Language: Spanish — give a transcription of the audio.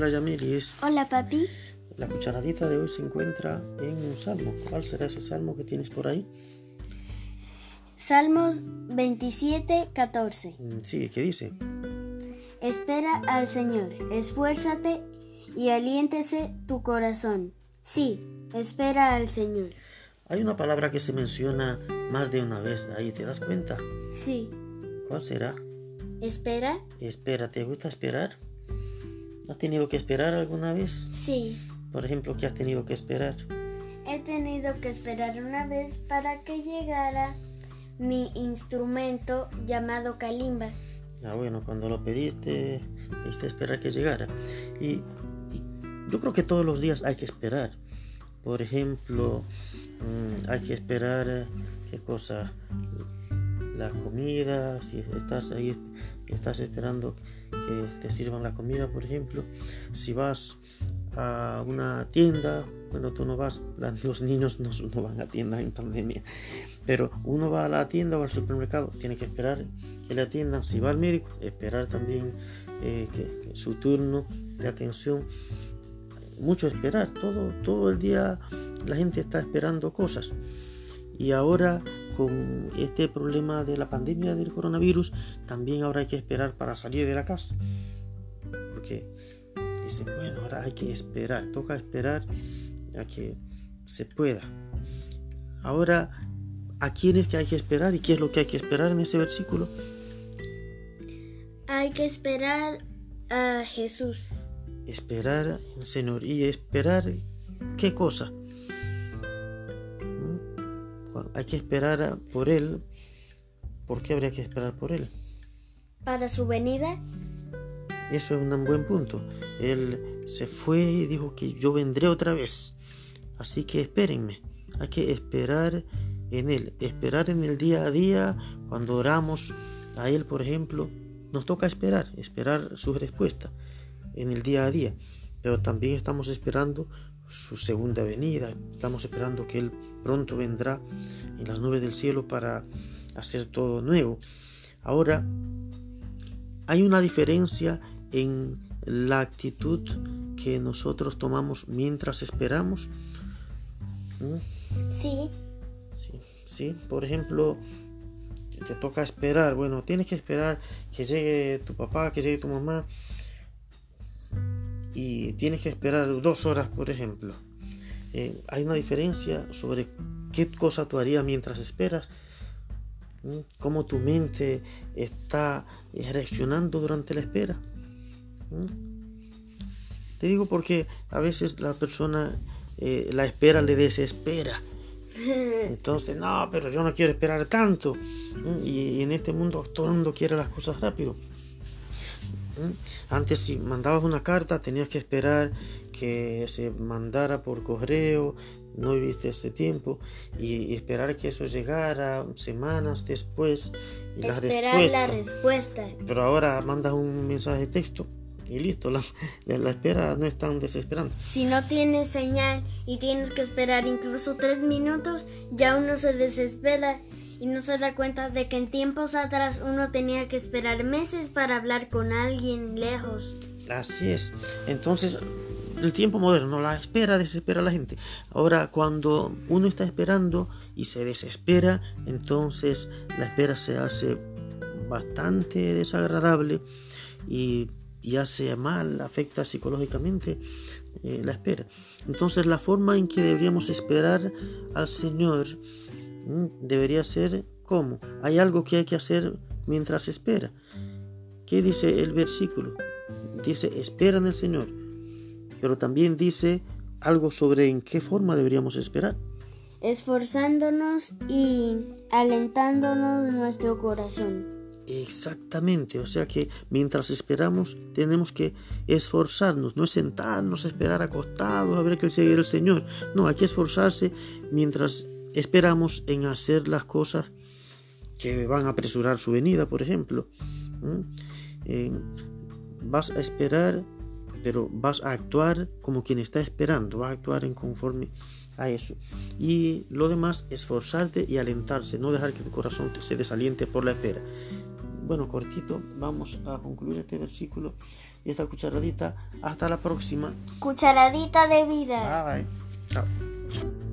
Hola Yamelis, Hola, papi. la cucharadita de hoy se encuentra en un salmo. ¿Cuál será ese salmo que tienes por ahí? Salmos 27, 14. Mm, Sí, ¿qué dice? Espera al Señor, esfuérzate y aliéntese tu corazón. Sí, espera al Señor. Hay una palabra que se menciona más de una vez ahí, ¿te das cuenta? Sí, ¿Cuál será? espera. Espera, ¿te gusta esperar? ¿Has tenido que esperar alguna vez? Sí, Por ejemplo, ¿qué has tenido que esperar? he tenido que esperar una vez para que llegara mi instrumento llamado kalimba. Ah, bueno, cuando lo pediste, diste esperar que llegara. Y, y yo creo que todos los días hay que esperar. Por ejemplo, mm, hay que esperar, eh, ¿qué cosa? La comida, si estás ahí, estás esperando que te sirvan la comida, por ejemplo. Si vas a una tienda, bueno, tú no vas, los niños no, no van a tiendas en pandemia, pero uno va a la tienda o al supermercado, tiene que esperar que le atiendan. Si va al médico, esperar también eh, que, que su turno de atención. Mucho esperar, todo, todo el día la gente está esperando cosas. Y ahora con este problema de la pandemia del coronavirus, también ahora hay que esperar para salir de la casa. Porque dice, bueno, ahora hay que esperar, toca esperar a que se pueda. Ahora, ¿a quién es que hay que esperar y qué es lo que hay que esperar en ese versículo? Hay que esperar a Jesús. Esperar Señor. ¿Y esperar qué cosa? Hay que esperar por Él. ¿Por qué habría que esperar por Él? Para su venida, Eso es un buen punto. Él se fue y dijo que yo vendré otra vez. Así que espérenme. Hay que esperar en Él. Esperar en el día a día. Cuando oramos a Él, por ejemplo, nos toca esperar. Esperar su respuesta en el día a día. Pero también estamos esperando su segunda venida. Estamos esperando que Él pronto vendrá en las nubes del cielo para hacer todo nuevo. Ahora, hay una diferencia en la actitud que nosotros tomamos mientras esperamos. ¿Mm? sí, Sí, sí. Por ejemplo, te toca esperar, bueno, tienes que esperar que llegue tu papá, que llegue tu mamá. Y tienes que esperar dos horas, por ejemplo. Eh, hay una diferencia sobre qué cosa tú harías mientras esperas. Cómo tu mente está reaccionando durante la espera. Te digo porque a veces la persona, eh, la espera le desespera. Entonces, no, pero yo no quiero esperar tanto. Y en este mundo todo el mundo quiere las cosas rápido. ¿Mm? Antes si mandabas una carta tenías que esperar que se mandara por correo, no viviste ese tiempo y, esperar que eso llegara semanas después y la esperar respuesta. la respuesta. Pero ahora mandas un mensaje de texto y listo, la, la- la espera no es tan desesperante. Si no tienes señal y tienes que esperar incluso tres minutos, ya uno se desespera y no se da cuenta de que en tiempos atrás uno tenía que esperar meses para hablar con alguien lejos. Así es. Entonces, el tiempo moderno, la espera desespera a la gente. Ahora, cuando uno está esperando y se desespera, entonces la espera se hace bastante desagradable y, y hace mal, afecta psicológicamente eh, la espera. Entonces, la forma en que deberíamos esperar al Señor debería ser como. Hay algo que hay que hacer mientras espera. ¿Qué dice el versículo? Dice, espera en el Señor. Pero también dice algo sobre en qué forma deberíamos esperar. esforzándonos y alentándonos nuestro corazón. Exactamente, o sea que mientras esperamos tenemos que esforzarnos, no es sentarnos, esperar acostados a ver que llegue el Señor. No, hay que esforzarse mientras esperamos en hacer las cosas que van a apresurar su venida, por ejemplo. vas a esperar, pero vas a actuar como quien está esperando, vas a actuar en conforme a eso. Y lo demás, esforzarte y alentarse, no dejar que tu corazón se desaliente por la espera. Bueno, cortito, vamos a concluir este versículo y esta cucharadita. Hasta la próxima. Cucharadita de vida. Bye bye. Chao.